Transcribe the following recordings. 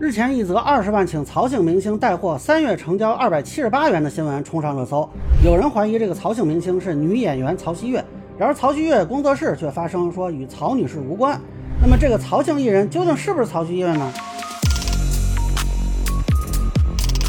日前，一则二十万请曹姓明星带货，三月成交二百七十八元的新闻冲上热搜。有人怀疑这个曹姓明星是女演员曹曦月，然而曹曦月工作室却发声说与曹女士无关。那么，这个曹姓艺人究竟是不是曹曦月呢？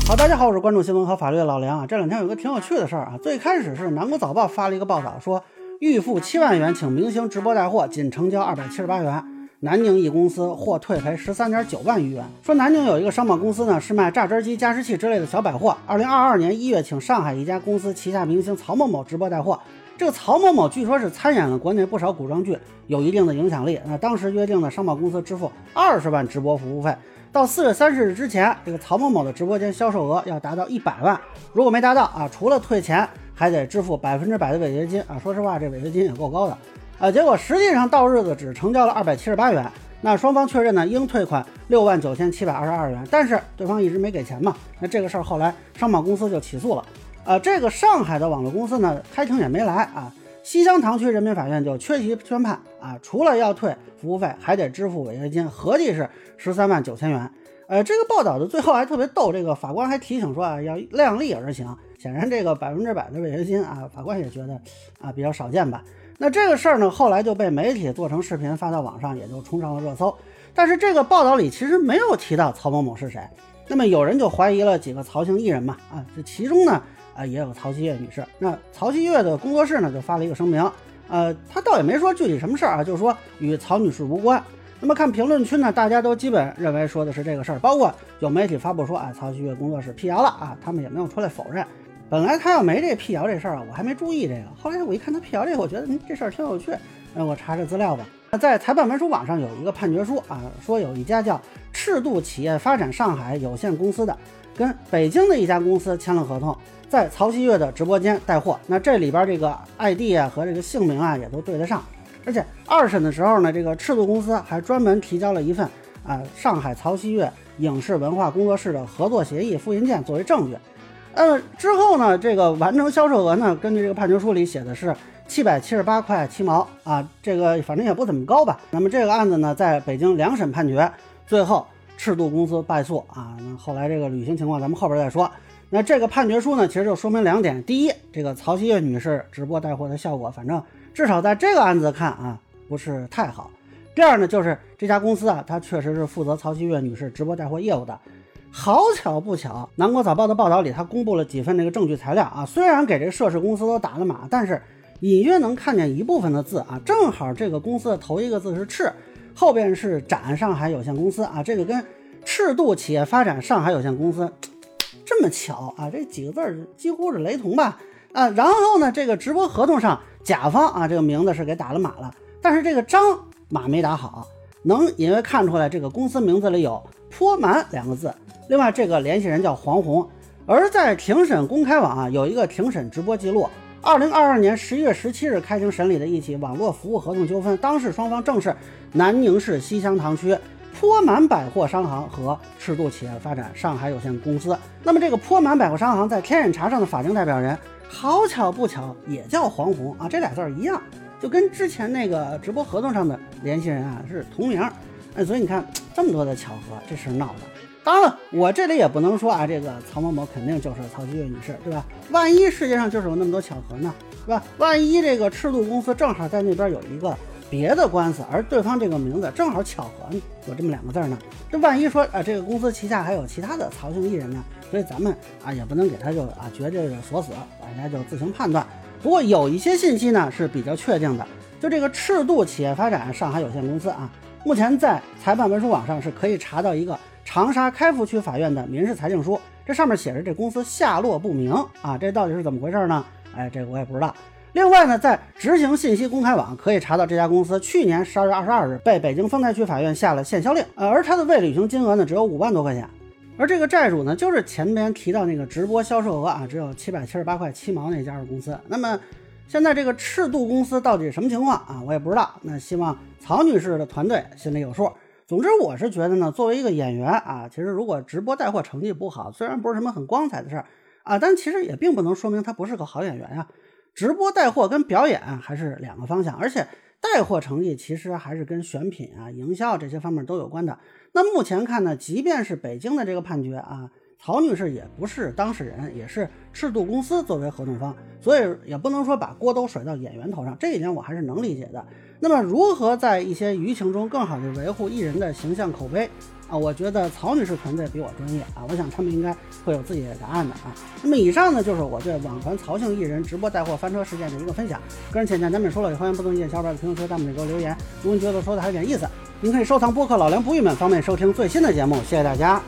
好，大家好，我是关注新闻和法律的老梁啊。这两天有个挺有趣的事儿啊。最开始是南国早报发了一个报道，说预付七万元请明星直播带货，仅成交二百七十八元。南宁一公司获退赔十三点九万余元。说南宁有一个商贸公司呢，是卖榨汁机、加湿器之类的小百货。二零二二年一月，请上海一家公司旗下明星曹某某直播带货。这个曹某某据说是参演了国内不少古装剧，有一定的影响力。那当时约定的商贸公司支付二十万直播服务费。到四月三十日之前，这个曹某某的直播间销售额要达到一百万。如果没达到啊，除了退钱，还得支付百分之百的违约金啊。说实话，这违约金也够高的。啊，结果实际上到日子只成交了二百七十八元，那双方确认呢，应退款六万九千七百二十二元，但是对方一直没给钱嘛，那这个事儿后来商贸公司就起诉了，啊，这个上海的网络公司呢开庭也没来啊，西乡塘区人民法院就缺席宣判啊，除了要退服务费，还得支付违约金，合计是十三万九千元。呃，这个报道的最后还特别逗，这个法官还提醒说啊，要量力而行，显然这个百分之百的违约金啊，法官也觉得啊比较少见吧。那这个事儿呢，后来就被媒体做成视频发到网上，也就冲上了热搜。但是这个报道里其实没有提到曹某某是谁。那么有人就怀疑了几个曹姓艺人嘛，啊，这其中呢，啊也有曹曦月女士。那曹曦月的工作室呢就发了一个声明，呃，他倒也没说具体什么事儿啊，就是说与曹女士无关。那么看评论区呢，大家都基本认为说的是这个事儿，包括有媒体发布说，啊，曹曦月工作室辟谣了啊，他们也没有出来否认。本来他要没这辟谣这事儿啊，我还没注意这个。后来我一看他辟谣这个，我觉得嗯这事儿挺有趣，那我查查资料吧。在裁判文书网上有一个判决书啊，说有一家叫赤度企业发展上海有限公司的，跟北京的一家公司签了合同，在曹曦月的直播间带货。那这里边这个 ID 啊和这个姓名啊也都对得上。而且二审的时候呢，这个赤度公司还专门提交了一份啊上海曹曦月影视文化工作室的合作协议复印件作为证据。呃，之后呢，这个完成销售额呢，根据这个判决书里写的是七百七十八块七毛啊，这个反正也不怎么高吧。那么这个案子呢，在北京两审判决，最后赤度公司败诉啊。那后来这个履行情况，咱们后边再说。那这个判决书呢，其实就说明两点：第一，这个曹曦月女士直播带货的效果，反正至少在这个案子看啊，不是太好；第二呢，就是这家公司啊，它确实是负责曹曦月女士直播带货业务的。好巧不巧，南国早报的报道里，他公布了几份这个证据材料啊。虽然给这个涉事公司都打了码，但是隐约能看见一部分的字啊。正好这个公司的头一个字是赤，后边是展上海有限公司啊。这个跟赤度企业发展上海有限公司这么巧啊，这几个字几乎是雷同吧？啊，然后呢，这个直播合同上甲方啊这个名字是给打了码了，但是这个章码没打好，能隐约看出来这个公司名字里有坡满两个字。另外，这个联系人叫黄红，而在庭审公开网啊，有一个庭审直播记录。二零二二年十一月十七日开庭审理的一起网络服务合同纠纷，当事双方正是南宁市西乡塘区坡满百货商行和赤度企业发展上海有限公司。那么，这个坡满百货商行在天眼查上的法定代表人，好巧不巧也叫黄红啊，这俩字儿一样，就跟之前那个直播合同上的联系人啊是同名。哎，所以你看这么多的巧合，这事闹的。当然了，我这里也不能说啊，这个曹某某肯定就是曹曦月女士，对吧？万一世界上就是有那么多巧合呢，是吧？万一这个赤度公司正好在那边有一个别的官司，而对方这个名字正好巧合有这么两个字呢？这万一说啊，这个公司旗下还有其他的曹姓艺人呢？所以咱们啊也不能给他就啊绝对的锁死，大家就自行判断。不过有一些信息呢是比较确定的，就这个赤度企业发展上海有限公司啊，目前在裁判文书网上是可以查到一个。长沙开福区法院的民事裁定书，这上面写着这公司下落不明啊，这到底是怎么回事呢？哎，这个我也不知道。另外呢，在执行信息公开网可以查到这家公司去年十二月二十二日被北京丰台区法院下了限销令，呃，而它的未履行金额呢只有五万多块钱，而这个债主呢就是前面提到那个直播销售额啊只有七百七十八块七毛那家的公司。那么现在这个赤度公司到底什么情况啊？我也不知道。那希望曹女士的团队心里有数。总之，我是觉得呢，作为一个演员啊，其实如果直播带货成绩不好，虽然不是什么很光彩的事儿啊，但其实也并不能说明他不是个好演员呀。直播带货跟表演还是两个方向，而且带货成绩其实还是跟选品啊、营销这些方面都有关的。那目前看呢，即便是北京的这个判决啊，曹女士也不是当事人，也是赤度公司作为合同方，所以也不能说把锅都甩到演员头上，这一点我还是能理解的。那么如何在一些舆情中更好的维护艺人的形象口碑啊？我觉得曹女士团队比我专业啊，我想他们应该会有自己的答案的啊。那么以上呢就是我对网传曹姓艺人直播带货翻车事件的一个分享，个人浅见难免说了，也欢迎不同意见小伙伴在评论区、弹幕里给我留言。如果您觉得说的还有点意思，您可以收藏播客老梁不郁闷，方便收听最新的节目。谢谢大家。